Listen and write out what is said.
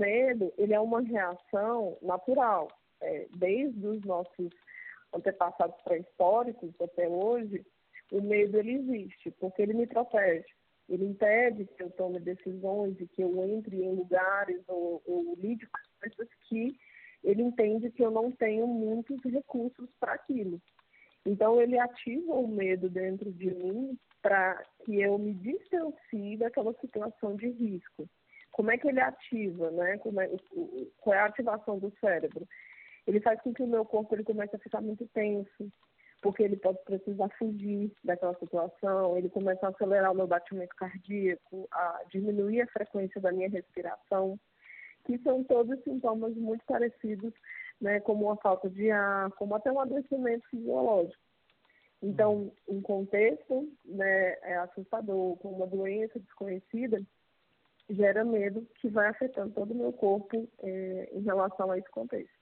medo, ele é uma reação natural. É, desde os nossos antepassados pré-históricos até hoje, o medo ele existe, porque ele me protege. Ele impede que eu tome decisões e que eu entre em lugares ou, ou lide com coisas que ele entende que eu não tenho muitos recursos para aquilo. Então, ele ativa o medo dentro de mim para que eu me distancie daquela situação de risco. Como é que ele ativa, né? Como é, qual é a ativação do cérebro? Ele faz com que o meu corpo ele comece a ficar muito tenso, porque ele pode precisar fugir daquela situação, ele começa a acelerar o meu batimento cardíaco, a diminuir a frequência da minha respiração, que são todos sintomas muito parecidos, né, como uma falta de ar, como até um adoecimento fisiológico. Então, um contexto né, é assustador, com uma doença desconhecida, gera medo que vai afetando todo o meu corpo é, em relação a esse contexto.